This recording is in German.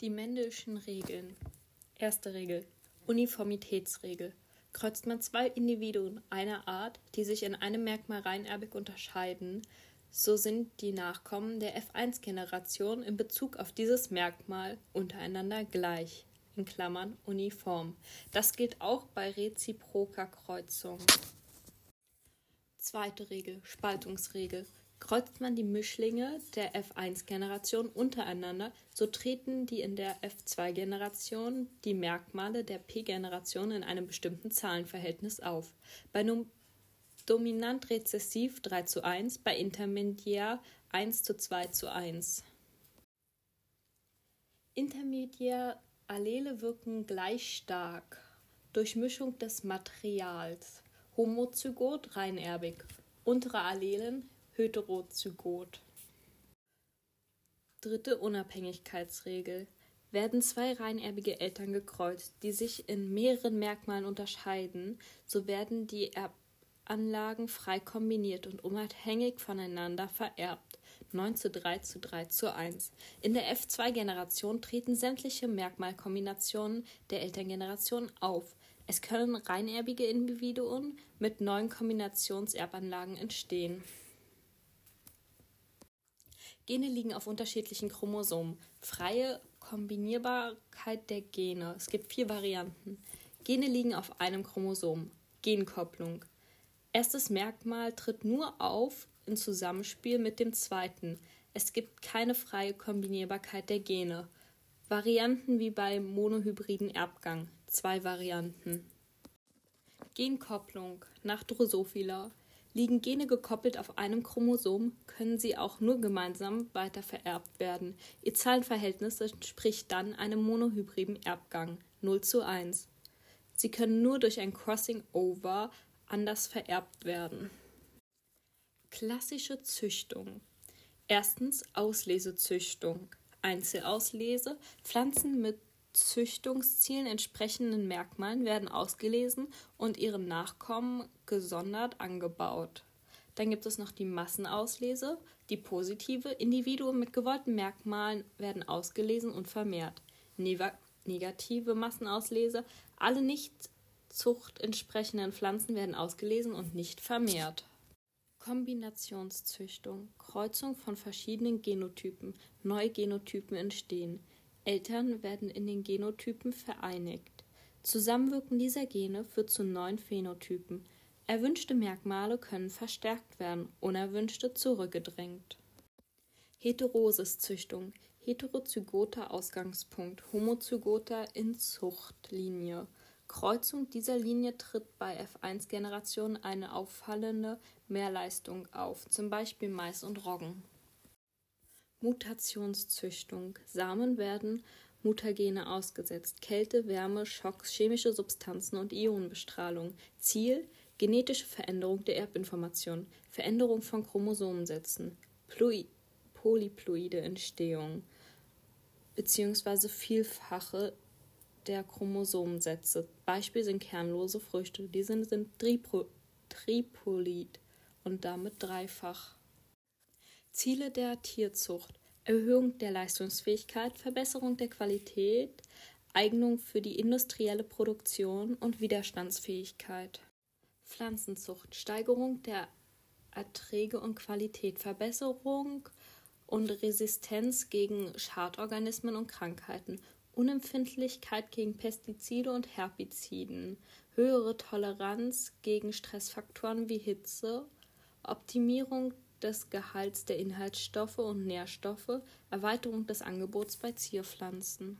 Die Mendelschen Regeln. Erste Regel. Uniformitätsregel. Kreuzt man zwei Individuen einer Art, die sich in einem Merkmal reinerbig unterscheiden, so sind die Nachkommen der F1-Generation in Bezug auf dieses Merkmal untereinander gleich in Klammern uniform. Das gilt auch bei reziproker Kreuzung. Zweite Regel, Spaltungsregel. Kreuzt man die Mischlinge der F1-Generation untereinander, so treten die in der F2-Generation die Merkmale der P-Generation in einem bestimmten Zahlenverhältnis auf. Bei dominant rezessiv 3 zu 1, bei intermediär 1 zu 2 zu 1. Intermediär Allele wirken gleich stark. Durchmischung des Materials. Homozygot reinerbig. Untere Allelen heterozygot. Dritte Unabhängigkeitsregel. Werden zwei reinerbige Eltern gekreuzt, die sich in mehreren Merkmalen unterscheiden, so werden die Erbanlagen frei kombiniert und unabhängig voneinander vererbt. 9 zu 3 zu 3 zu 1. In der F2-Generation treten sämtliche Merkmalkombinationen der Elterngeneration auf. Es können reinerbige Individuen mit neuen Kombinationserbanlagen entstehen. Gene liegen auf unterschiedlichen Chromosomen. Freie Kombinierbarkeit der Gene. Es gibt vier Varianten. Gene liegen auf einem Chromosom. Genkopplung. Erstes Merkmal tritt nur auf in Zusammenspiel mit dem zweiten. Es gibt keine freie Kombinierbarkeit der Gene. Varianten wie beim monohybriden Erbgang. Zwei Varianten. Genkopplung. Nach Drosophila. Liegen Gene gekoppelt auf einem Chromosom, können sie auch nur gemeinsam weiter vererbt werden. Ihr Zahlenverhältnis entspricht dann einem monohybriden Erbgang 0 zu 1. Sie können nur durch ein Crossing Over anders vererbt werden. Klassische Züchtung. Erstens Auslesezüchtung. Einzelauslese. Pflanzen mit Züchtungszielen entsprechenden Merkmalen werden ausgelesen und ihren Nachkommen gesondert angebaut. Dann gibt es noch die Massenauslese, die positive. Individuen mit gewollten Merkmalen werden ausgelesen und vermehrt. Negative Massenauslese. Alle nicht Zucht entsprechenden Pflanzen werden ausgelesen und nicht vermehrt. Kombinationszüchtung, Kreuzung von verschiedenen Genotypen, neue Genotypen entstehen. Eltern werden in den Genotypen vereinigt. Zusammenwirken dieser Gene führt zu neuen Phänotypen. Erwünschte Merkmale können verstärkt werden, unerwünschte zurückgedrängt. Heterosiszüchtung, heterozygoter Ausgangspunkt, homozygoter Inzuchtlinie. Kreuzung dieser Linie tritt bei F1-Generationen eine auffallende Mehrleistung auf, zum Beispiel Mais und Roggen. Mutationszüchtung. Samen werden Mutagene ausgesetzt. Kälte, Wärme, Schocks, chemische Substanzen und Ionenbestrahlung. Ziel genetische Veränderung der Erbinformation, Veränderung von Chromosomensätzen, Plui polyploide Entstehung bzw. vielfache der Chromosomensätze. Beispiel sind kernlose Früchte. Diese sind Tripro Tripolit und damit dreifach. Ziele der Tierzucht: Erhöhung der Leistungsfähigkeit, Verbesserung der Qualität, Eignung für die industrielle Produktion und Widerstandsfähigkeit. Pflanzenzucht: Steigerung der Erträge und Qualität, Verbesserung und Resistenz gegen Schadorganismen und Krankheiten Unempfindlichkeit gegen Pestizide und Herbiziden, höhere Toleranz gegen Stressfaktoren wie Hitze, Optimierung des Gehalts der Inhaltsstoffe und Nährstoffe, Erweiterung des Angebots bei Zierpflanzen.